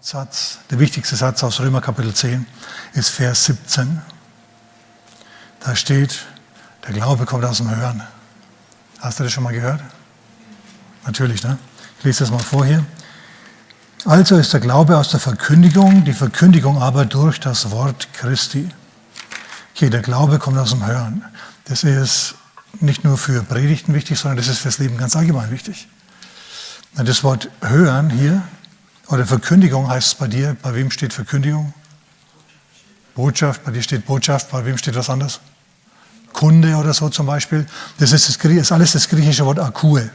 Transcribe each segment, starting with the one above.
Hauptsatz, der wichtigste Satz aus Römer Kapitel 10 ist Vers 17. Da steht, der Glaube kommt aus dem Hören. Hast du das schon mal gehört? Natürlich, ne? Ich lese das mal vor hier. Also ist der Glaube aus der Verkündigung, die Verkündigung aber durch das Wort Christi. Okay, der Glaube kommt aus dem Hören. Das ist nicht nur für Predigten wichtig, sondern das ist fürs Leben ganz allgemein wichtig. Das Wort Hören hier oder Verkündigung heißt es bei dir. Bei wem steht Verkündigung? Botschaft, bei dir steht Botschaft, bei wem steht was anderes? Kunde oder so zum Beispiel. Das ist, das, ist alles das griechische Wort Akue.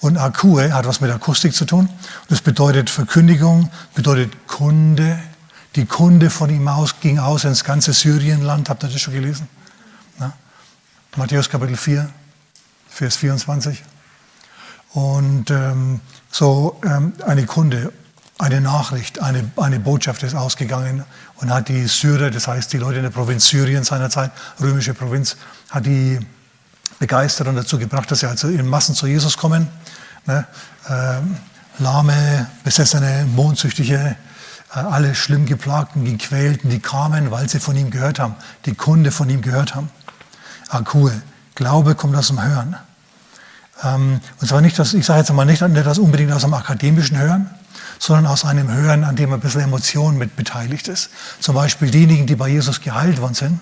Und Akue hat was mit Akustik zu tun. Das bedeutet Verkündigung, bedeutet Kunde. Die Kunde von ihm aus ging aus ins ganze Syrienland. Habt ihr das schon gelesen? Na? Matthäus Kapitel 4, Vers 24. Und ähm, so ähm, eine Kunde eine Nachricht, eine, eine Botschaft ist ausgegangen und hat die Syrer, das heißt die Leute in der Provinz Syrien seinerzeit, römische Provinz, hat die begeistert und dazu gebracht, dass sie also in Massen zu Jesus kommen. Ne? Ähm, lahme, besessene, mondsüchtige, äh, alle schlimm geplagten, gequälten, die kamen, weil sie von ihm gehört haben, die Kunde von ihm gehört haben. Akue, Glaube kommt aus dem Hören. Ähm, und zwar nicht, dass, ich sage jetzt mal nicht, nicht das unbedingt aus dem akademischen Hören, sondern aus einem Hören, an dem ein bisschen Emotion mit beteiligt ist. Zum Beispiel diejenigen, die bei Jesus geheilt worden sind,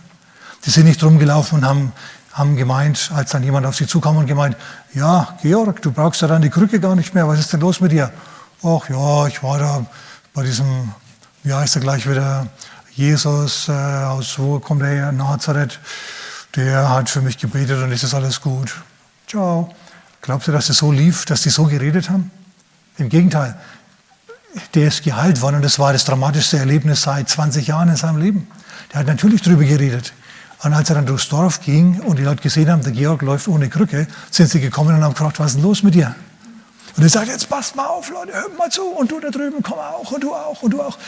die sind nicht rumgelaufen und haben, haben gemeint, als dann jemand auf sie zukam und gemeint, ja, Georg, du brauchst ja dann die Krücke gar nicht mehr, was ist denn los mit dir? Ach ja, ich war da bei diesem, wie heißt er gleich wieder, Jesus, äh, aus wo kommt er her, Nazareth, der hat für mich gebetet und es ist alles gut. Ciao. Glaubt ihr, dass es so lief, dass die so geredet haben? Im Gegenteil, der ist geheilt worden und das war das dramatischste Erlebnis seit 20 Jahren in seinem Leben. Der hat natürlich darüber geredet. Und als er dann durchs Dorf ging und die Leute gesehen haben, der Georg läuft ohne Krücke, sind sie gekommen und haben gefragt, was ist denn los mit dir? Und er sagt, jetzt passt mal auf, Leute, hört mal zu. Und du da drüben, komm auch, und du auch, und du auch.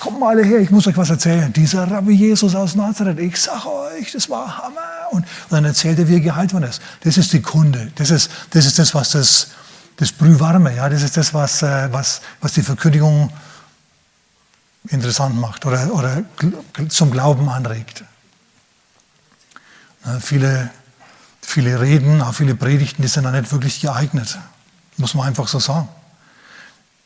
Kommt mal alle her, ich muss euch was erzählen. Dieser Rabbi Jesus aus Nazareth, ich sag euch, das war Hammer. Und, und dann erzählt er, wie er geheilt worden ist. Das ist die Kunde. Das ist das, ist das was das das Brühwarme, ja, das ist das, was, äh, was, was die Verkündigung interessant macht oder, oder zum Glauben anregt. viele, viele Reden, auch viele Predigten, die sind da nicht wirklich geeignet, muss man einfach so sagen.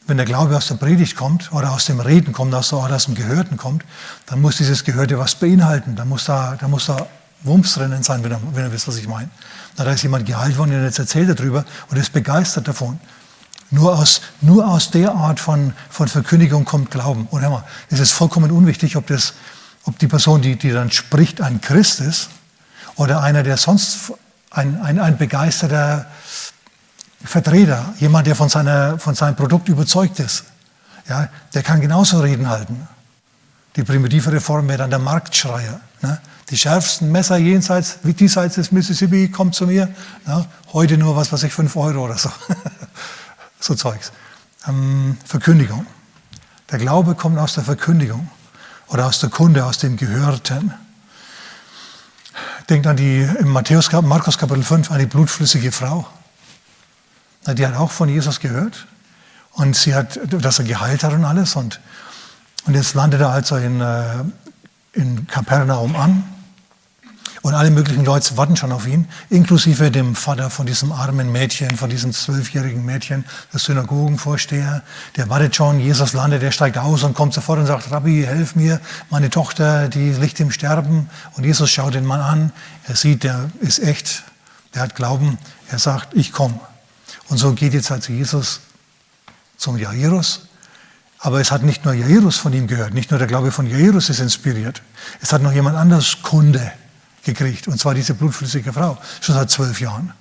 Wenn der Glaube aus der Predigt kommt oder aus dem Reden kommt, aus, oder aus dem Gehörten kommt, dann muss dieses Gehörte was beinhalten. Da muss da, da muss da Wumms drinnen sein, wenn ihr, wenn ihr wisst, was ich meine. Da ist jemand geheilt worden und jetzt erzählt er darüber und ist begeistert davon. Nur aus, nur aus der Art von, von Verkündigung kommt Glauben. Und hör mal, es ist vollkommen unwichtig, ob, das, ob die Person, die, die dann spricht, ein Christ ist oder einer, der sonst ein, ein, ein begeisterter Vertreter, jemand, der von, seiner, von seinem Produkt überzeugt ist. Ja, der kann genauso Reden halten. Die primitive Reform wäre dann der Marktschreier. Ne? Die schärfsten Messer jenseits, wie diesseits des Mississippi, kommt zu mir. Ja, heute nur was, was ich, 5 Euro oder so. so Zeugs. Ähm, Verkündigung. Der Glaube kommt aus der Verkündigung oder aus der Kunde, aus dem Gehörten. Denkt an die, im Matthäus, Markus Kapitel 5, an die blutflüssige Frau. Die hat auch von Jesus gehört und sie hat, dass er geheilt hat und alles. Und, und jetzt landet er also in, äh, in Kapernaum an und alle möglichen Leute warten schon auf ihn, inklusive dem Vater von diesem armen Mädchen, von diesem zwölfjährigen Mädchen, der Synagogenvorsteher. Der wartet schon, Jesus landet, der steigt aus und kommt sofort und sagt, Rabbi, helf mir, meine Tochter, die liegt im Sterben. Und Jesus schaut den Mann an, er sieht, der ist echt, der hat Glauben. Er sagt, ich komme. Und so geht jetzt also Jesus zum Jairus. Aber es hat nicht nur Jairus von ihm gehört, nicht nur der Glaube von Jairus ist inspiriert. Es hat noch jemand anders Kunde gekriegt, und zwar diese blutflüssige Frau, schon seit zwölf Jahren.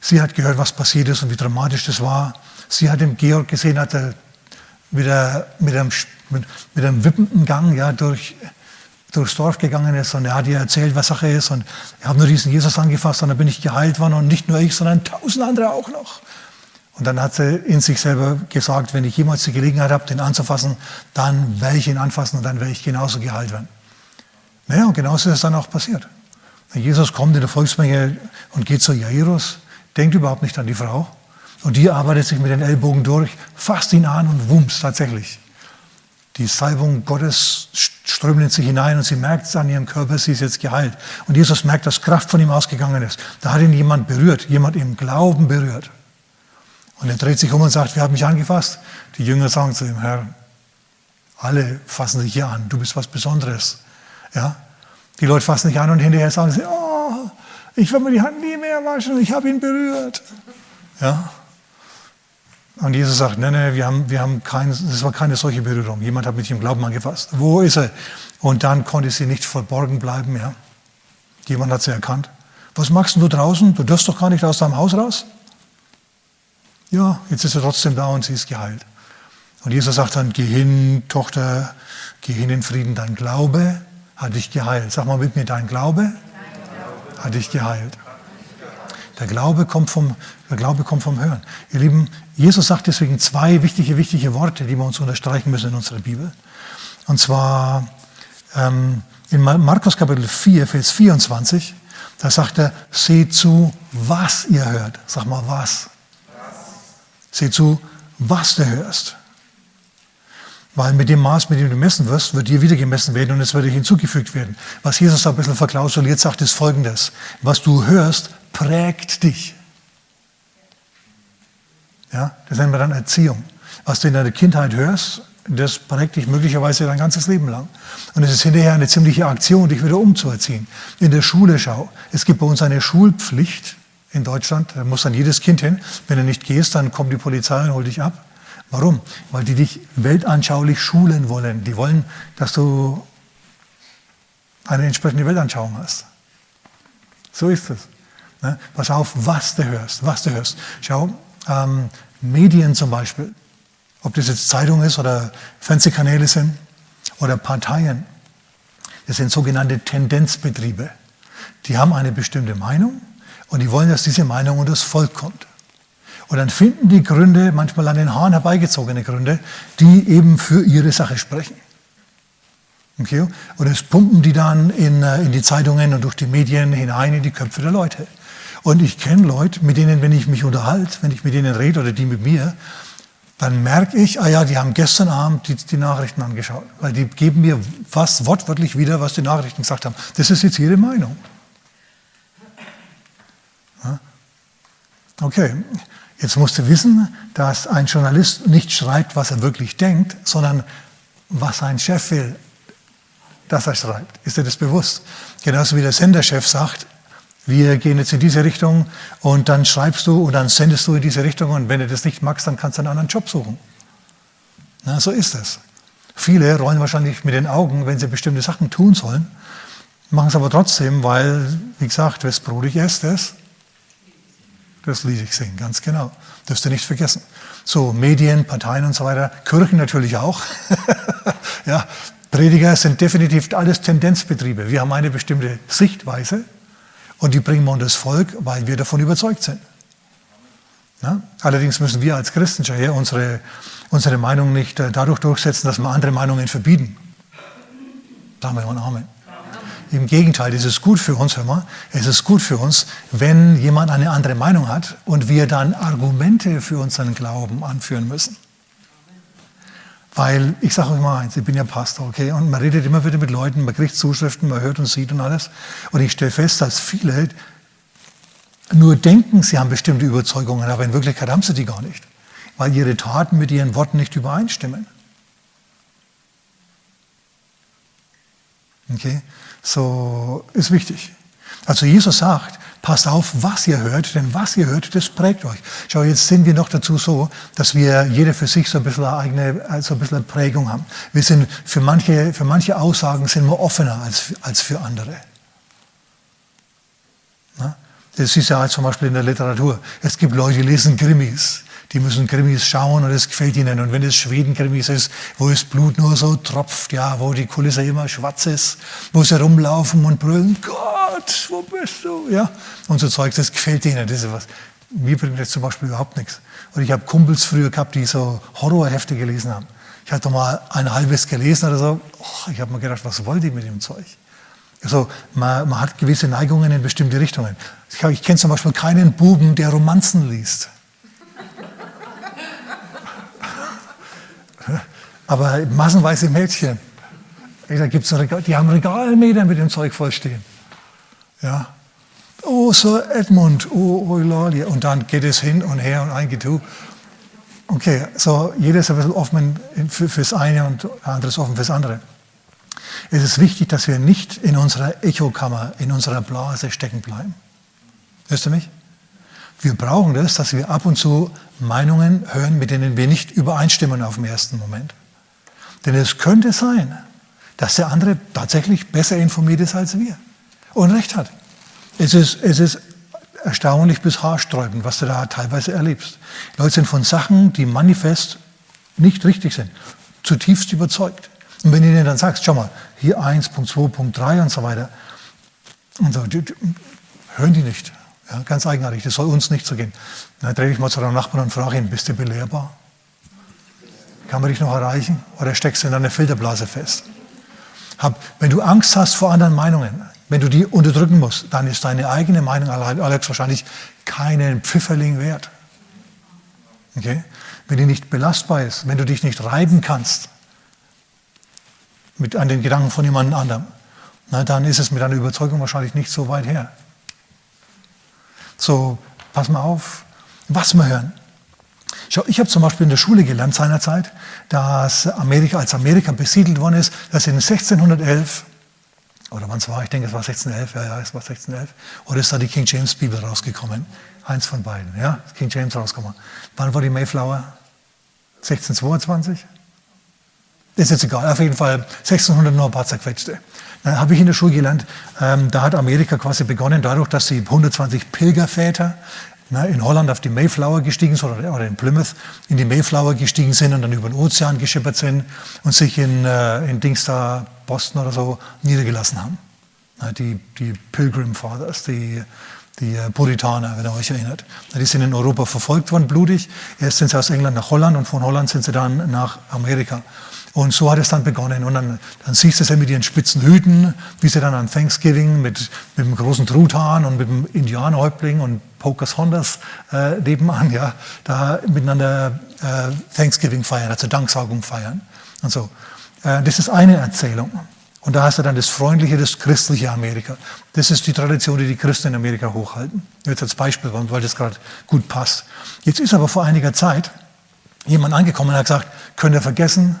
Sie hat gehört, was passiert ist und wie dramatisch das war. Sie hat den Georg gesehen, hat er mit, mit, einem, mit, mit einem wippenden Gang ja, durch, durchs Dorf gegangen ist und er hat ihr erzählt, was Sache ist und ich habe nur diesen Jesus angefasst und dann bin ich geheilt worden und nicht nur ich, sondern tausend andere auch noch. Und dann hat sie in sich selber gesagt, wenn ich jemals die Gelegenheit habe, den anzufassen, dann werde ich ihn anfassen und dann werde ich genauso geheilt werden. Naja, und genauso ist es dann auch passiert. Jesus kommt in der Volksmenge und geht zu Jairus, denkt überhaupt nicht an die Frau. Und die arbeitet sich mit den Ellbogen durch, fasst ihn an und wumms tatsächlich. Die Salbung Gottes strömt in sie hinein und sie merkt es an ihrem Körper, sie ist jetzt geheilt. Und Jesus merkt, dass Kraft von ihm ausgegangen ist. Da hat ihn jemand berührt, jemand im Glauben berührt. Und er dreht sich um und sagt, wer hat mich angefasst? Die Jünger sagen zu ihm, Herr, alle fassen sich hier an, du bist was Besonderes. Ja? Die Leute fassen sich an und hinterher sagen sie, oh, ich will mir die Hand nie mehr waschen, ich habe ihn berührt. Ja? Und Jesus sagt, nein, nein, wir haben, wir haben kein, das war keine solche Berührung. Jemand hat mich im Glauben angefasst. Wo ist er? Und dann konnte sie nicht verborgen bleiben. Ja? Jemand hat sie erkannt. Was machst du draußen? Du darfst doch gar nicht aus deinem Haus raus. Ja, jetzt ist er trotzdem da und sie ist geheilt. Und Jesus sagt dann, geh hin, Tochter, geh hin in Frieden, dein Glaube hat dich geheilt. Sag mal mit mir, dein Glaube, hat dich geheilt. Der Glaube, kommt vom, der Glaube kommt vom Hören. Ihr Lieben, Jesus sagt deswegen zwei wichtige, wichtige Worte, die wir uns unterstreichen müssen in unserer Bibel. Und zwar ähm, in Markus Kapitel 4, Vers 24, da sagt er, seht zu, was ihr hört. Sag mal, was? Seht zu, was du hörst. Weil mit dem Maß, mit dem du messen wirst, wird dir wieder gemessen werden und es wird dir hinzugefügt werden. Was Jesus da ein bisschen verklausuliert sagt, ist folgendes. Was du hörst, prägt dich. Ja, das nennen wir dann Erziehung. Was du in deiner Kindheit hörst, das prägt dich möglicherweise dein ganzes Leben lang. Und es ist hinterher eine ziemliche Aktion, dich wieder umzuerziehen. In der Schule schau. Es gibt bei uns eine Schulpflicht in Deutschland. Da muss dann jedes Kind hin. Wenn du nicht gehst, dann kommt die Polizei und holt dich ab. Warum? Weil die dich weltanschaulich schulen wollen. Die wollen, dass du eine entsprechende Weltanschauung hast. So ist es. Ne? Pass auf, was du hörst, was du hörst. Schau, ähm, Medien zum Beispiel, ob das jetzt Zeitung ist oder Fernsehkanäle sind oder Parteien, das sind sogenannte Tendenzbetriebe. Die haben eine bestimmte Meinung und die wollen, dass diese Meinung unter das Volk kommt. Und dann finden die Gründe, manchmal an den Haaren herbeigezogene Gründe, die eben für ihre Sache sprechen. Okay? Und das pumpen die dann in, äh, in die Zeitungen und durch die Medien hinein in die Köpfe der Leute. Und ich kenne Leute, mit denen, wenn ich mich unterhalte, wenn ich mit denen rede oder die mit mir, dann merke ich, ah ja, die haben gestern Abend die, die, Nachrichten angeschaut. Weil die geben mir fast wortwörtlich wieder, was die Nachrichten gesagt haben. Das ist jetzt ihre Meinung. Okay, Jetzt musst du wissen, dass ein Journalist nicht schreibt, was er wirklich denkt, sondern was sein Chef will, dass er schreibt. Ist dir das bewusst? Genauso wie der Senderchef sagt, wir gehen jetzt in diese Richtung und dann schreibst du und dann sendest du in diese Richtung und wenn du das nicht magst, dann kannst du einen anderen Job suchen. Na, so ist es. Viele rollen wahrscheinlich mit den Augen, wenn sie bestimmte Sachen tun sollen, machen es aber trotzdem, weil, wie gesagt, wes brodig ist, das Lied ich singen, ganz genau. Dürfst du nicht vergessen. So, Medien, Parteien und so weiter, Kirchen natürlich auch. ja, Prediger sind definitiv alles Tendenzbetriebe. Wir haben eine bestimmte Sichtweise und die bringen wir unter das Volk, weil wir davon überzeugt sind. Ja? Allerdings müssen wir als Christen hier unsere, unsere Meinung nicht äh, dadurch durchsetzen, dass wir andere Meinungen verbieten. Sagen wir mal Amen. Im Gegenteil, es ist gut für uns, hör mal, es ist gut für uns, wenn jemand eine andere Meinung hat und wir dann Argumente für unseren Glauben anführen müssen. Weil, ich sage euch mal eins, ich bin ja Pastor, okay, und man redet immer wieder mit Leuten, man kriegt Zuschriften, man hört und sieht und alles. Und ich stelle fest, dass viele nur denken, sie haben bestimmte Überzeugungen, aber in Wirklichkeit haben sie die gar nicht, weil ihre Taten mit ihren Worten nicht übereinstimmen. Okay? So ist wichtig. Also Jesus sagt, passt auf, was ihr hört, denn was ihr hört, das prägt euch. Schau, jetzt sind wir noch dazu so, dass wir jeder für sich so ein bisschen eine eigene, so ein bisschen Prägung haben. Wir sind für manche, für manche Aussagen sind wir offener als, als für andere. Das ist ja zum Beispiel in der Literatur. Es gibt Leute, die lesen Krimis die müssen Krimis schauen und es gefällt ihnen. Und wenn es Schweden-Krimis ist, wo das Blut nur so tropft, ja, wo die Kulisse immer schwarz ist, wo sie rumlaufen und brüllen, Gott, wo bist du? Ja, und so Zeug, das gefällt ihnen. Das ist was. Mir bringt das zum Beispiel überhaupt nichts. Und ich habe Kumpels früher gehabt, die so Horrorhefte gelesen haben. Ich hatte mal ein halbes gelesen oder so. Oh, ich habe mir gedacht, was wollt ihr mit dem Zeug? Also man, man, hat gewisse Neigungen in bestimmte Richtungen. Ich, ich kenne zum Beispiel keinen Buben, der Romanzen liest. Aber massenweise Mädchen. Da gibt's Regal, die haben Regalmeter mit dem Zeug vollstehen. Ja. Oh, Sir Edmund, oh, oh, Lordia. Und dann geht es hin und her und ein Getue. Okay, so jeder ist ein bisschen offen für, fürs eine und der andere ist offen fürs andere. Es ist wichtig, dass wir nicht in unserer Echokammer, in unserer Blase stecken bleiben. Hörst du mich? Wir brauchen das, dass wir ab und zu Meinungen hören, mit denen wir nicht übereinstimmen auf den ersten Moment. Denn es könnte sein, dass der andere tatsächlich besser informiert ist als wir und recht hat. Es ist, es ist erstaunlich bis haarsträubend, was du da teilweise erlebst. Die Leute sind von Sachen, die manifest nicht richtig sind, zutiefst überzeugt. Und wenn du ihnen dann sagst, schau mal, hier 1, Punkt 2, Punkt 3 und so weiter, und so, die, die, hören die nicht. Ja, ganz eigenartig, das soll uns nicht so gehen. Dann drehe ich mal zu deinem Nachbarn und frage ihn, bist du belehrbar? Kann man dich noch erreichen? Oder steckst du in deiner Filterblase fest? Hab, wenn du Angst hast vor anderen Meinungen, wenn du die unterdrücken musst, dann ist deine eigene Meinung, Alex, wahrscheinlich keinen Pfifferling wert. Okay? Wenn die nicht belastbar ist, wenn du dich nicht reiben kannst mit an den Gedanken von jemand anderem, na, dann ist es mit deiner Überzeugung wahrscheinlich nicht so weit her. So, pass mal auf, was wir hören. Schau, ich habe zum Beispiel in der Schule gelernt seinerzeit, dass Amerika, als Amerika besiedelt worden ist, dass in 1611, oder wann es war, ich denke, es war 1611, ja, ja, es war 1611, oder ist da die King James Bibel rausgekommen? Eins von beiden, ja, King James rausgekommen. Wann war die Mayflower? 1622? ist jetzt egal, auf jeden Fall 1600 noch ein paar zerquetschte. Dann habe ich in der Schule gelernt, ähm, da hat Amerika quasi begonnen, dadurch, dass sie 120 Pilgerväter ne, in Holland auf die Mayflower gestiegen sind oder, oder in Plymouth in die Mayflower gestiegen sind und dann über den Ozean geschippert sind und sich in, äh, in Dings da, Boston oder so, niedergelassen haben. Ne, die, die Pilgrim Fathers, die, die äh, Puritaner, wenn ihr euch erinnert. Die sind in Europa verfolgt worden, blutig. Erst sind sie aus England nach Holland und von Holland sind sie dann nach Amerika. Und so hat es dann begonnen. Und dann, dann siehst du sie mit ihren spitzen Hüten, wie sie dann an Thanksgiving mit, mit dem großen Truthahn und mit dem Indianerhäuptling und Pocahontas äh, nebenan, ja, da miteinander äh, Thanksgiving feiern, also Danksagung feiern und so. Äh, das ist eine Erzählung. Und da hast du dann das freundliche, das christliche Amerika. Das ist die Tradition, die die Christen in Amerika hochhalten. Jetzt als Beispiel, weil das gerade gut passt. Jetzt ist aber vor einiger Zeit jemand angekommen und hat gesagt, könnt ihr vergessen,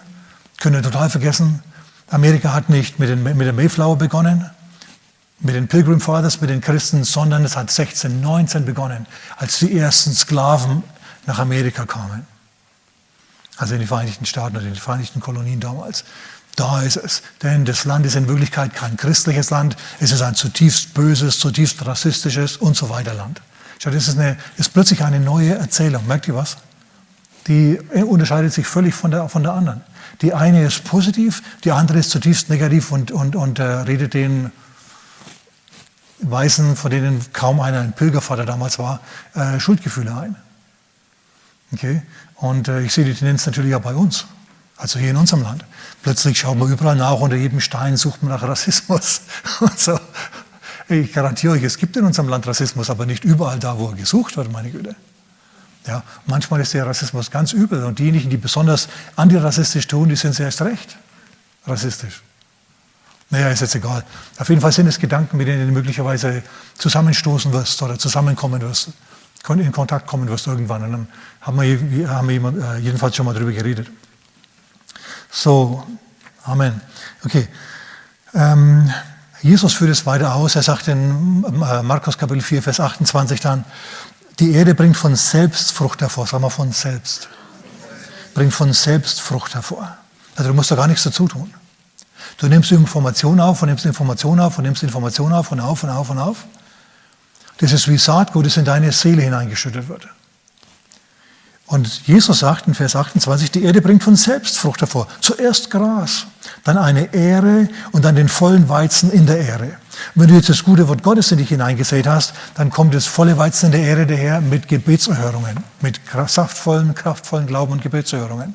können wir total vergessen. Amerika hat nicht mit, den, mit der Mayflower begonnen, mit den Pilgrim Fathers, mit den Christen, sondern es hat 1619 begonnen, als die ersten Sklaven nach Amerika kamen. Also in die Vereinigten Staaten oder in die Vereinigten Kolonien damals. Da ist es. Denn das Land ist in Wirklichkeit kein christliches Land. Es ist ein zutiefst böses, zutiefst rassistisches und so weiter Land. Schau, das ist, eine, ist plötzlich eine neue Erzählung. Merkt ihr was? Die unterscheidet sich völlig von der, von der anderen. Die eine ist positiv, die andere ist zutiefst negativ und, und, und äh, redet den Weißen, von denen kaum einer ein Pilgervater damals war, äh, Schuldgefühle ein. Okay? Und äh, ich sehe die Tendenz natürlich auch bei uns, also hier in unserem Land. Plötzlich schaut man überall nach, unter jedem Stein sucht man nach Rassismus. Und so. Ich garantiere euch, es gibt in unserem Land Rassismus, aber nicht überall da, wo er gesucht wird, meine Güte. Ja, manchmal ist der Rassismus ganz übel und diejenigen, die besonders antirassistisch tun, die sind erst recht rassistisch. Naja, ist jetzt egal. Auf jeden Fall sind es Gedanken, mit denen du möglicherweise zusammenstoßen wirst oder zusammenkommen wirst, in Kontakt kommen wirst irgendwann. Und dann haben wir, haben wir äh, jedenfalls schon mal darüber geredet. So, Amen. Okay. Ähm, Jesus führt es weiter aus. Er sagt in äh, Markus Kapitel 4, Vers 28 dann, die Erde bringt von selbst Frucht hervor, sagen wir von selbst. Bringt von selbst Frucht hervor. Also du musst da gar nichts dazu tun. Du nimmst Information auf und nimmst Information auf und nimmst Information auf und auf und auf und auf. Das ist wie Saatgut, das in deine Seele hineingeschüttet wird. Und Jesus sagt in Vers 28, die Erde bringt von selbst Frucht hervor. Zuerst Gras, dann eine Ähre und dann den vollen Weizen in der Ähre. Wenn du jetzt das gute Wort Gottes in dich hineingesät hast, dann kommt das volle Weizen der Ähre daher mit Gebetserhörungen, mit saftvollen, kraftvollen Glauben und Gebetserhörungen.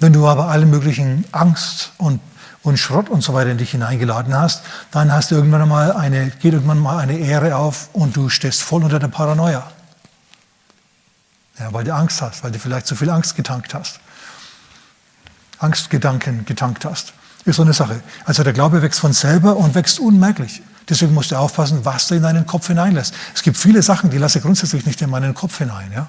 Wenn du aber alle möglichen Angst und und Schrott und so weiter in dich hineingeladen hast, dann hast du irgendwann mal eine, geht irgendwann mal eine Ähre auf und du stehst voll unter der Paranoia. Ja, weil du Angst hast, weil du vielleicht zu viel Angst getankt hast. Angstgedanken getankt hast. Ist so eine Sache. Also der Glaube wächst von selber und wächst unmerklich. Deswegen musst du aufpassen, was du in deinen Kopf hineinlässt. Es gibt viele Sachen, die lasse ich grundsätzlich nicht in meinen Kopf hinein. Ja?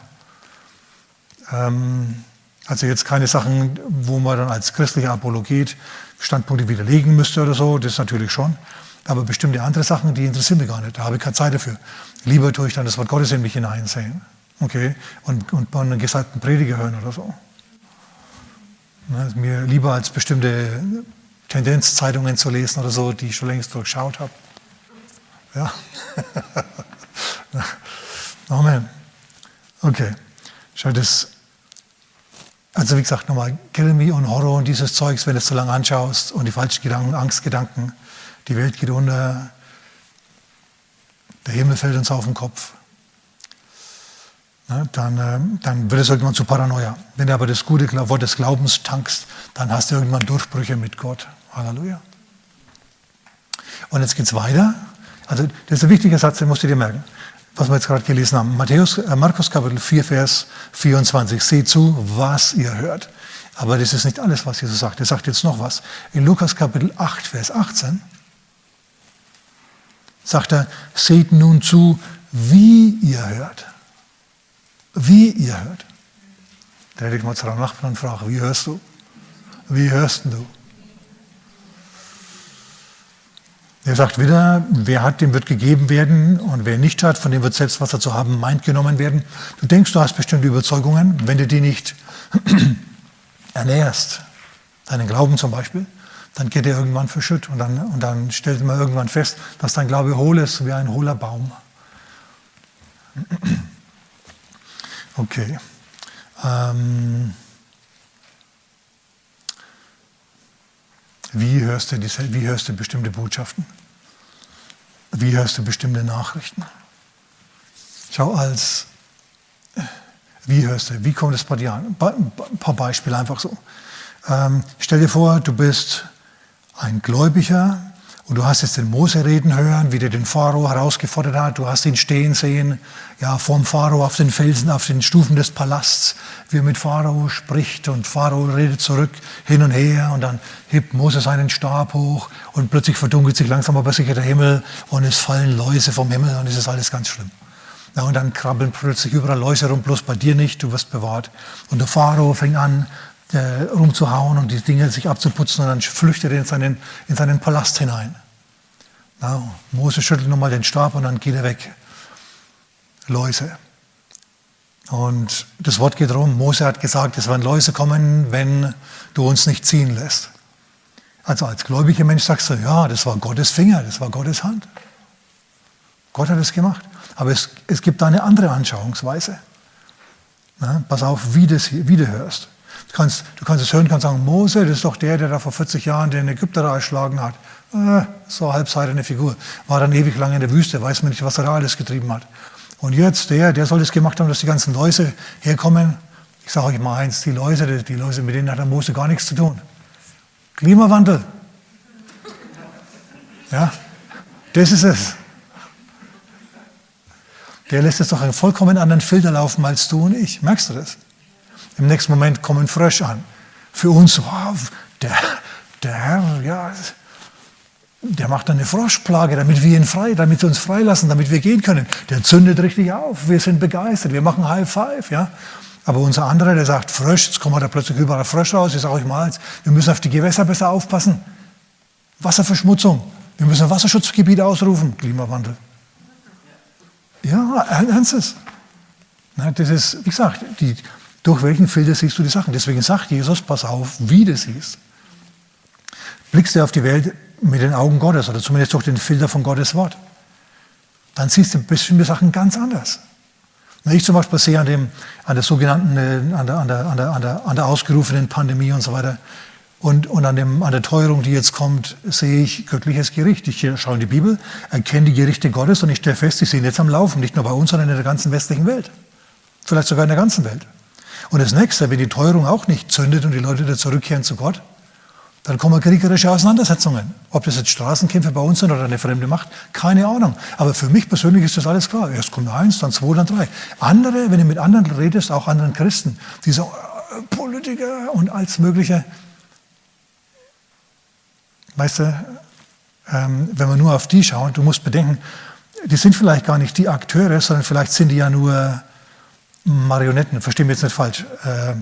Ähm, also jetzt keine Sachen, wo man dann als christlicher Apologet Standpunkte widerlegen müsste oder so, das natürlich schon. Aber bestimmte andere Sachen, die interessieren mich gar nicht. Da habe ich keine Zeit dafür. Lieber tue ich dann das Wort Gottes in mich hineinsehen. Okay? Und, und einen gesalbten Prediger hören oder so. Ist mir lieber als bestimmte Tendenzzeitungen zu lesen oder so, die ich schon längst durchschaut habe. Ja. Amen. Okay. Schau, das, also wie gesagt, nochmal, Grilmi und Horror und dieses Zeugs, wenn du es so lange anschaust und die falschen Gedanken, Angstgedanken, die Welt geht unter, der Himmel fällt uns auf den Kopf. Ne, dann, äh, dann wird es irgendwann zu Paranoia. Wenn du aber das gute Wort des Glaubens tankst, dann hast du irgendwann Durchbrüche mit Gott. Halleluja. Und jetzt geht es weiter. Also das ist ein wichtiger Satz, den musst du dir merken, was wir jetzt gerade gelesen haben. Matthäus, äh, Markus Kapitel 4, Vers 24. Seht zu, was ihr hört. Aber das ist nicht alles, was Jesus sagt. Er sagt jetzt noch was. In Lukas Kapitel 8, Vers 18 sagt er, seht nun zu, wie ihr hört. Wie ihr hört. Da hätte ich mal zu einem Nachbarn und frage, wie hörst du? Wie hörst du? Er sagt wieder, wer hat, dem wird gegeben werden und wer nicht hat, von dem wird selbst, was er zu haben meint, genommen werden. Du denkst, du hast bestimmte Überzeugungen, wenn du die nicht ernährst, deinen Glauben zum Beispiel, dann geht er irgendwann verschütt und dann, und dann stellt man irgendwann fest, dass dein Glaube hohl ist, wie ein hohler Baum. Okay. Ähm Wie hörst du, diese, wie hörst du bestimmte Botschaften? Wie hörst du bestimmte Nachrichten? Schau, als, wie hörst du, wie kommt es bei dir an? Ein paar Beispiele einfach so. Ähm, stell dir vor, du bist ein Gläubiger, und du hast jetzt den Mose reden hören, wie der den Pharao herausgefordert hat. Du hast ihn stehen sehen, ja, vom Pharao auf den Felsen, auf den Stufen des Palasts, wie er mit Pharao spricht und Pharao redet zurück, hin und her und dann hebt Mose seinen Stab hoch und plötzlich verdunkelt sich langsam aber sicher der Himmel und es fallen Läuse vom Himmel und es ist alles ganz schlimm. Ja, und dann krabbeln plötzlich überall Läuse rum, bloß bei dir nicht, du wirst bewahrt. Und der Pharao fängt an, äh, rumzuhauen und die Dinge sich abzuputzen und dann flüchtet er in seinen, in seinen Palast hinein. Ja, Mose schüttelt nochmal den Stab und dann geht er weg. Läuse. Und das Wort geht rum, Mose hat gesagt, es werden Läuse kommen, wenn du uns nicht ziehen lässt. Also als gläubiger Mensch sagst du, ja, das war Gottes Finger, das war Gottes Hand. Gott hat es gemacht. Aber es, es gibt da eine andere Anschauungsweise. Na, pass auf, wie du hörst. Du kannst, du kannst es hören, kannst sagen, Mose, das ist doch der, der da vor 40 Jahren den Ägypter da erschlagen hat. Äh, so halbseidene Figur. War dann ewig lang in der Wüste, weiß man nicht, was er da alles getrieben hat. Und jetzt der, der soll das gemacht haben, dass die ganzen Läuse herkommen. Ich sage euch mal eins, die Läuse, die Läuse, mit denen hat der Mose gar nichts zu tun. Klimawandel. Ja, das ist es. Der lässt jetzt doch einen vollkommen anderen Filter laufen als du und ich. Merkst du das? Im nächsten Moment kommen Frösche an. Für uns, wow, der, der Herr, ja, der macht eine Froschplage, damit wir ihn frei, damit wir uns freilassen, damit wir gehen können. Der zündet richtig auf. Wir sind begeistert. Wir machen High Five, ja. Aber unser anderer, der sagt Frösch, jetzt kommen da plötzlich überall Frösche raus. Ich sage euch mal, wir müssen auf die Gewässer besser aufpassen. Wasserverschmutzung. Wir müssen ein Wasserschutzgebiet ausrufen. Klimawandel. Ja, ernstes. Das ist, wie gesagt, die, durch welchen Filter siehst du die Sachen? Deswegen sagt Jesus, pass auf, wie du siehst. Blickst du auf die Welt mit den Augen Gottes oder zumindest durch den Filter von Gottes Wort, dann siehst du bestimmte Sachen ganz anders. Ich zum Beispiel sehe an, dem, an der sogenannten, äh, an der, an, der, an, der, an, der, an der ausgerufenen Pandemie und so weiter und, und an, dem, an der Teuerung, die jetzt kommt, sehe ich göttliches Gericht. Ich schaue in die Bibel, erkenne die Gerichte Gottes und ich stelle fest, die sind jetzt am Laufen, nicht nur bei uns, sondern in der ganzen westlichen Welt. Vielleicht sogar in der ganzen Welt. Und das nächste, wenn die Teuerung auch nicht zündet und die Leute wieder zurückkehren zu Gott, dann kommen kriegerische Auseinandersetzungen. Ob das jetzt Straßenkämpfe bei uns sind oder eine fremde Macht, keine Ahnung. Aber für mich persönlich ist das alles klar. Erst kommt eins, dann zwei, dann drei. Andere, wenn du mit anderen redest, auch anderen Christen, die sagen, äh, Politiker und alles Mögliche, Weißt du, ähm, wenn wir nur auf die schauen, du musst bedenken, die sind vielleicht gar nicht die Akteure, sondern vielleicht sind die ja nur Marionetten, verstehen wir jetzt nicht falsch. Äh,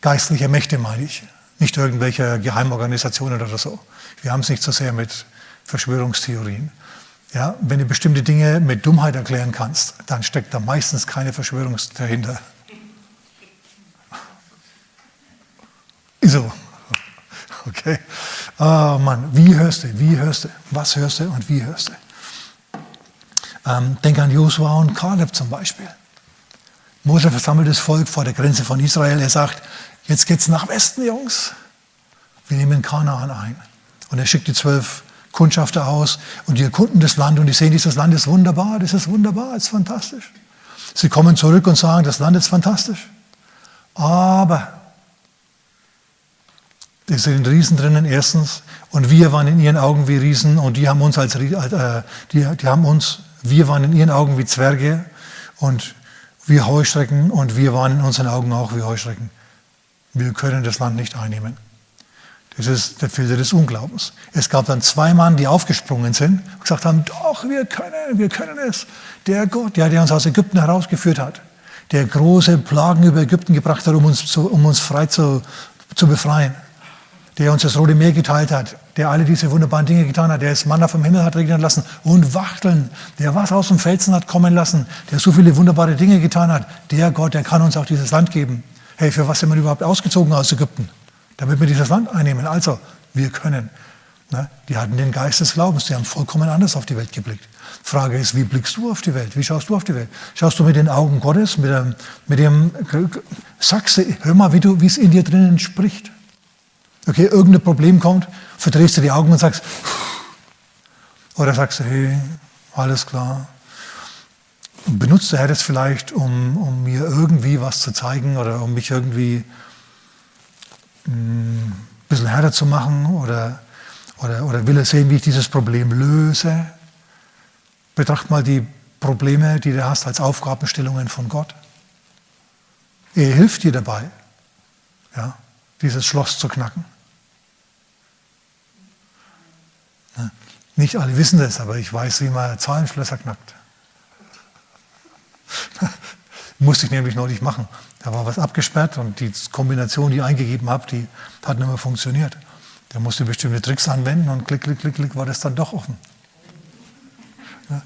geistliche Mächte meine ich, nicht irgendwelche Geheimorganisationen oder so. Wir haben es nicht so sehr mit Verschwörungstheorien. Ja, wenn du bestimmte Dinge mit Dummheit erklären kannst, dann steckt da meistens keine Verschwörung dahinter. So. Okay. Oh Mann, wie hörst du? Wie hörst du? Was hörst du und wie hörst du? Ähm, denk an Josua und Kaleb zum Beispiel. Mose versammelt das Volk vor der Grenze von Israel. Er sagt, jetzt geht's nach Westen, Jungs. Wir nehmen Kanaan ein. Und er schickt die zwölf Kundschafter aus und die erkunden das Land und die sehen, dieses Land ist wunderbar, das ist wunderbar, das ist fantastisch. Sie kommen zurück und sagen, das Land ist fantastisch. Aber es sind Riesen drinnen, erstens. Und wir waren in ihren Augen wie Riesen und die haben uns als, äh, die, die haben uns, wir waren in ihren Augen wie Zwerge und wie Heuschrecken und wir waren in unseren Augen auch wie Heuschrecken. Wir können das Land nicht einnehmen. Das ist der Filter des Unglaubens. Es gab dann zwei Mann, die aufgesprungen sind und gesagt haben, doch, wir können, wir können es. Der Gott, der, der uns aus Ägypten herausgeführt hat, der große Plagen über Ägypten gebracht hat, um uns, zu, um uns frei zu, zu befreien, der uns das Rote Meer geteilt hat, der alle diese wunderbaren Dinge getan hat, der das Manna vom Himmel hat regnen lassen und Wachteln, der was aus dem Felsen hat kommen lassen, der so viele wunderbare Dinge getan hat, der Gott, der kann uns auch dieses Land geben. Hey, für was sind wir überhaupt ausgezogen aus Ägypten? damit wir dieses Land einnehmen. Also, wir können. Ne? Die hatten den Geist des Glaubens, die haben vollkommen anders auf die Welt geblickt. Frage ist, wie blickst du auf die Welt? Wie schaust du auf die Welt? Schaust du mit den Augen Gottes, mit dem, mit dem sagst du, hör mal, wie es in dir drinnen spricht. Okay, irgendein Problem kommt, verdrehst du die Augen und sagst, oder sagst du, hey, alles klar. Benutzt der Herr das vielleicht, um, um mir irgendwie was zu zeigen oder um mich irgendwie ein bisschen härter zu machen oder, oder, oder will er sehen, wie ich dieses Problem löse. Betracht mal die Probleme, die du hast, als Aufgabenstellungen von Gott. Er hilft dir dabei, ja, dieses Schloss zu knacken. Nicht alle wissen das, aber ich weiß, wie man Zahlenschlösser knackt. Musste ich nämlich neulich machen. Da war was abgesperrt und die Kombination, die ich eingegeben habe, die hat nicht mehr funktioniert. Da musste ich bestimmte Tricks anwenden und klick, klick, klick, klick, war das dann doch offen. Ja.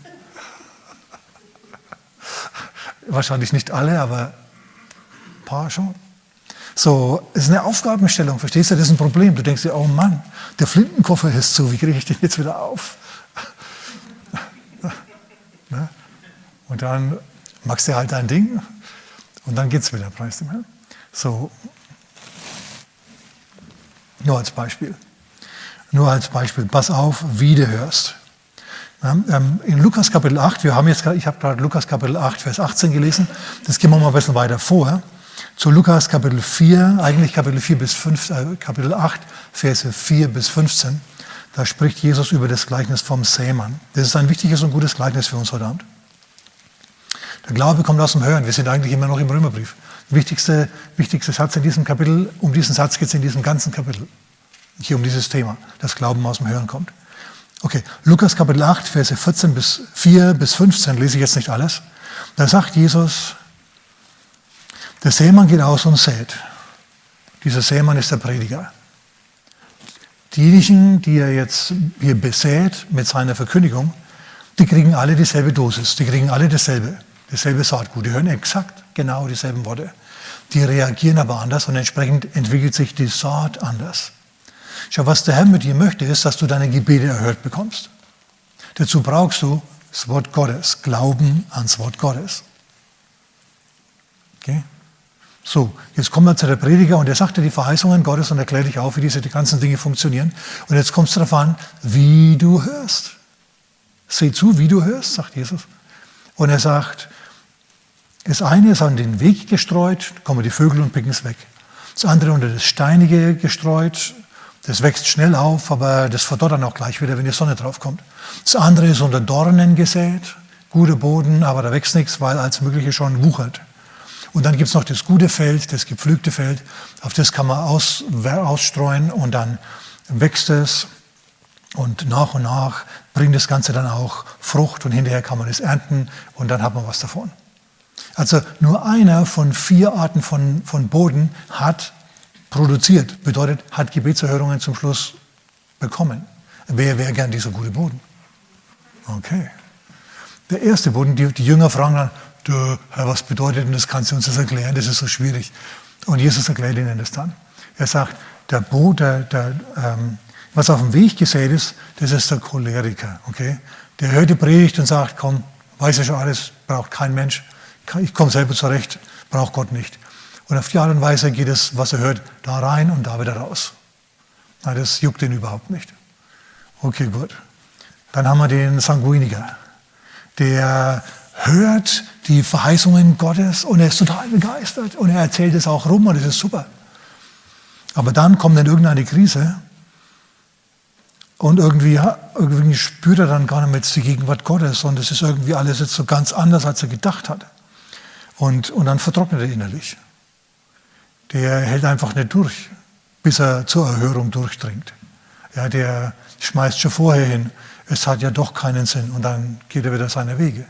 Wahrscheinlich nicht alle, aber ein paar schon. So, es ist eine Aufgabenstellung, verstehst du? Das ist ein Problem. Du denkst dir, oh Mann, der Flintenkoffer ist zu, wie kriege ich den jetzt wieder auf? Und dann machst du halt dein Ding und dann geht es wieder, preis dem Herrn. So, nur als Beispiel. Nur als Beispiel. Pass auf, wie du hörst. Ähm, in Lukas Kapitel 8, wir haben jetzt, ich habe gerade Lukas Kapitel 8, Vers 18 gelesen. Das gehen wir mal ein bisschen weiter vor. Zu Lukas Kapitel 4, eigentlich Kapitel 4 bis 5, äh, Kapitel 8, Verse 4 bis 15. Da spricht Jesus über das Gleichnis vom Sämann. Das ist ein wichtiges und gutes Gleichnis für uns heute Abend. Der Glaube kommt aus dem Hören. Wir sind eigentlich immer noch im Römerbrief. Der wichtigste, wichtigste Satz in diesem Kapitel, um diesen Satz geht es in diesem ganzen Kapitel. Hier um dieses Thema, das Glauben aus dem Hören kommt. Okay, Lukas Kapitel 8, Verse 14 bis 4 bis 15, lese ich jetzt nicht alles. Da sagt Jesus, der Sämann geht aus und sät. Dieser Sämann ist der Prediger. Diejenigen, die er jetzt hier besät mit seiner Verkündigung, die kriegen alle dieselbe Dosis, die kriegen alle dasselbe dasselbe Saatgut. Die hören exakt genau dieselben Worte. Die reagieren aber anders und entsprechend entwickelt sich die Saat anders. Schau, was der Herr mit dir möchte, ist, dass du deine Gebete erhört bekommst. Dazu brauchst du das Wort Gottes, Glauben ans Wort Gottes. Okay? So, jetzt kommen wir zu der Prediger und er sagt dir die Verheißungen Gottes und erklärt dich auf, wie diese die ganzen Dinge funktionieren. Und jetzt kommst du darauf an, wie du hörst. Seh zu, wie du hörst, sagt Jesus. Und er sagt, das eine ist an den Weg gestreut, kommen die Vögel und picken es weg. Das andere unter das Steinige gestreut, das wächst schnell auf, aber das verdorrt dann auch gleich wieder, wenn die Sonne drauf kommt. Das andere ist unter Dornen gesät, guter Boden, aber da wächst nichts, weil als Mögliche schon wuchert. Und dann gibt es noch das gute Feld, das gepflügte Feld, auf das kann man aus, ausstreuen und dann wächst es Und nach und nach bringt das Ganze dann auch Frucht und hinterher kann man es ernten und dann hat man was davon. Also nur einer von vier Arten von, von Boden hat produziert, bedeutet, hat Gebetserhörungen zum Schluss bekommen. Wer wäre gern dieser gute Boden? Okay. Der erste Boden, die, die Jünger fragen dann, du, was bedeutet denn das? Kannst du uns das erklären? Das ist so schwierig. Und Jesus erklärt ihnen das dann. Er sagt, der Boden, der, der, ähm, was auf dem Weg gesät ist, das ist der Choleriker. Okay? Der hört die Predigt und sagt, komm, weiß ja schon alles, braucht kein Mensch. Ich komme selber zurecht, braucht Gott nicht. Und auf die Art und Weise geht es, was er hört, da rein und da wieder raus. Na, das juckt ihn überhaupt nicht. Okay, gut. Dann haben wir den Sanguiniker. Der hört die Verheißungen Gottes und er ist total begeistert und er erzählt es auch rum und es ist super. Aber dann kommt dann irgendeine Krise und irgendwie, irgendwie spürt er dann gar nicht mehr die Gegenwart Gottes und es ist irgendwie alles jetzt so ganz anders, als er gedacht hat. Und, und dann vertrocknet er innerlich. Der hält einfach nicht durch, bis er zur Erhörung durchdringt. Ja, der schmeißt schon vorher hin, es hat ja doch keinen Sinn und dann geht er wieder seine Wege.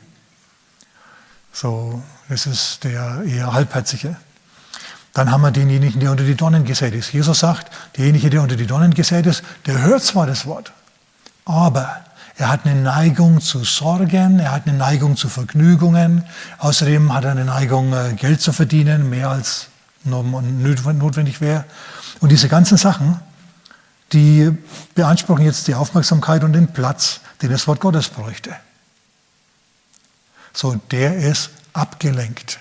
So, das ist der eher halbherzige. Dann haben wir denjenigen, der unter die Donnen gesät ist. Jesus sagt, derjenige, der unter die Donnen gesät ist, der hört zwar das Wort, aber er hat eine Neigung zu Sorgen, er hat eine Neigung zu Vergnügungen, außerdem hat er eine Neigung, äh, Geld zu verdienen, mehr als notwendig wäre. Und diese ganzen Sachen, die beanspruchen jetzt die Aufmerksamkeit und den Platz, den das Wort Gottes bräuchte. So, der ist abgelenkt.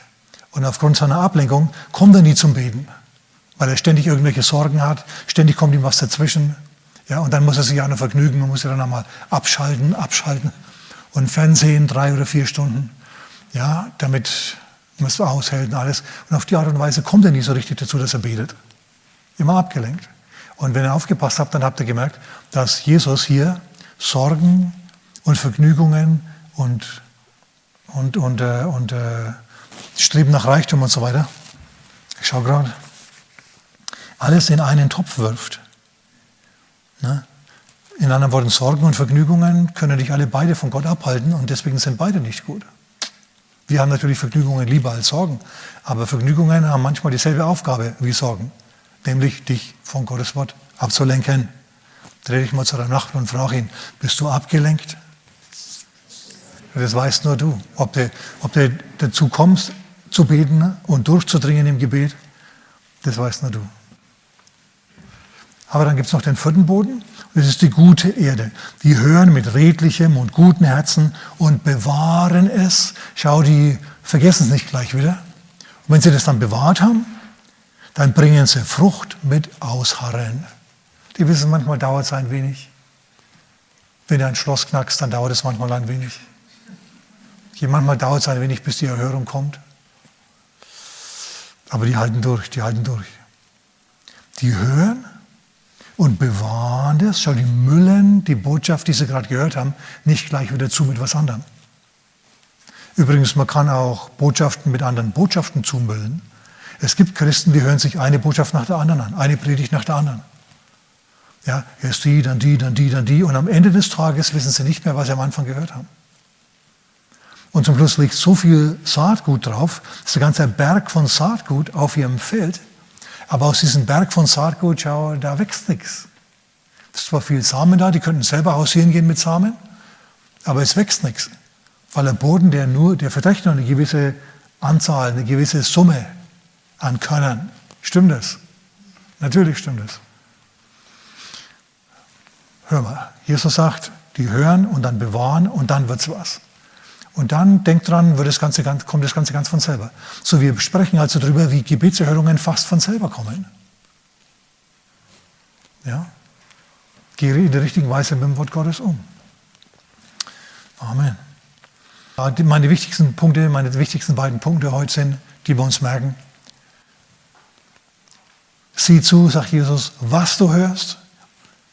Und aufgrund seiner Ablenkung kommt er nie zum Beten, weil er ständig irgendwelche Sorgen hat, ständig kommt ihm was dazwischen. Ja, und dann muss er sich auch noch vergnügen, man muss ja dann einmal abschalten, abschalten und Fernsehen drei oder vier Stunden, ja, damit man es aushält und alles. Und auf die Art und Weise kommt er nie so richtig dazu, dass er betet. Immer abgelenkt. Und wenn ihr aufgepasst habt, dann habt ihr gemerkt, dass Jesus hier Sorgen und Vergnügungen und, und, und, äh, und äh, Streben nach Reichtum und so weiter, ich schaue gerade, alles in einen Topf wirft. Ne? In anderen Worten, Sorgen und Vergnügungen können dich alle beide von Gott abhalten und deswegen sind beide nicht gut. Wir haben natürlich Vergnügungen lieber als Sorgen, aber Vergnügungen haben manchmal dieselbe Aufgabe wie Sorgen nämlich dich von Gottes Wort abzulenken. Dreh dich mal zu deinem Nachbarn und frag ihn, bist du abgelenkt? Das weißt nur du. Ob du, ob du dazu kommst, zu beten und durchzudringen im Gebet, das weißt nur du. Aber dann gibt es noch den vierten Boden. Das ist die gute Erde. Die hören mit redlichem und gutem Herzen und bewahren es. Schau, die vergessen es nicht gleich wieder. Und wenn sie das dann bewahrt haben, dann bringen sie Frucht mit Ausharren. Die wissen, manchmal dauert es ein wenig. Wenn du ein Schloss knackst, dann dauert es manchmal ein wenig. Manchmal dauert es ein wenig, bis die Erhörung kommt. Aber die halten durch, die halten durch. Die hören und bewahren das. Schau, die müllen die Botschaft, die sie gerade gehört haben, nicht gleich wieder zu mit was anderem. Übrigens, man kann auch Botschaften mit anderen Botschaften zumüllen. Es gibt Christen, die hören sich eine Botschaft nach der anderen an, eine Predigt nach der anderen. Ja, erst die, dann die, dann die, dann die. Und am Ende des Tages wissen sie nicht mehr, was sie am Anfang gehört haben. Und zum Schluss liegt so viel Saatgut drauf, das ist ein ganzer Berg von Saatgut auf ihrem Feld. Aber aus diesem Berg von Saatgut, schau, da wächst nichts. Es ist zwar viel Samen da, die könnten selber hausieren gehen mit Samen, aber es wächst nichts. Weil der Boden, der nur, der verträgt nur eine gewisse Anzahl, eine gewisse Summe an Körnern. Stimmt das? Natürlich stimmt es. Hör mal, Jesus sagt, die hören und dann bewahren und dann wird es was. Und dann denkt dran, wird das Ganze, kommt das Ganze ganz von selber. So, wir sprechen also darüber, wie Gebetserhörungen fast von selber kommen. Ja? Gehe in der richtigen Weise mit dem Wort Gottes um. Amen. Meine wichtigsten Punkte, meine wichtigsten beiden Punkte heute sind, die wir uns merken. Sieh zu, sagt Jesus, was du hörst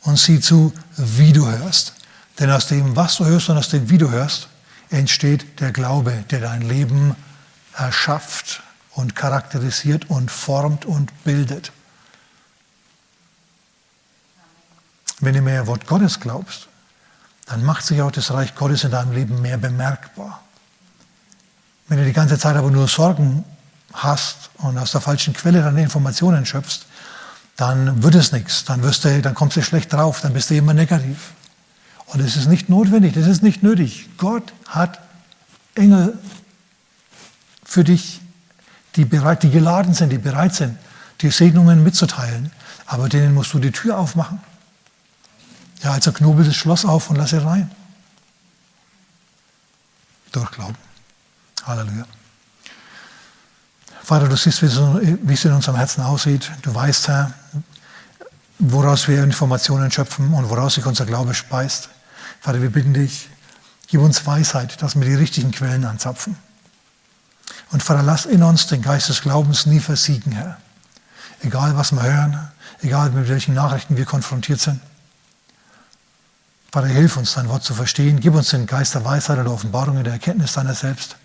und sieh zu, wie du hörst. Denn aus dem, was du hörst und aus dem, wie du hörst, entsteht der Glaube, der dein Leben erschafft und charakterisiert und formt und bildet. wenn du mehr Wort Gottes glaubst, dann macht sich auch das Reich Gottes in deinem Leben mehr bemerkbar. Wenn du die ganze Zeit aber nur Sorgen hast und aus der falschen Quelle deine Informationen schöpfst, dann wird es nichts. Dann, wirst du, dann kommst du schlecht drauf, dann bist du immer negativ. Und es ist nicht notwendig, das ist nicht nötig. Gott hat Engel für dich, die, bereit, die geladen sind, die bereit sind, die Segnungen mitzuteilen. Aber denen musst du die Tür aufmachen. Ja, also knobel das Schloss auf und lass sie rein. Durch Glauben. Halleluja. Vater, du siehst, wie es in unserem Herzen aussieht. Du weißt, Herr, woraus wir Informationen schöpfen und woraus sich unser Glaube speist. Vater, wir bitten dich, gib uns Weisheit, dass wir die richtigen Quellen anzapfen. Und Vater, lass in uns den Geist des Glaubens nie versiegen, Herr. Egal, was wir hören, egal, mit welchen Nachrichten wir konfrontiert sind. Vater, hilf uns, dein Wort zu verstehen. Gib uns den Geist der Weisheit und der Offenbarung und der Erkenntnis deiner selbst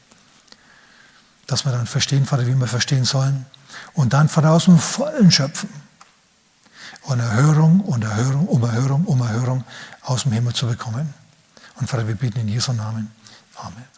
dass wir dann verstehen, Vater, wie wir verstehen sollen. Und dann, Vater, aus dem Vollen schöpfen. Und Erhörung und Erhörung, um Erhörung, um Erhörung aus dem Himmel zu bekommen. Und Vater, wir beten in Jesu Namen. Amen.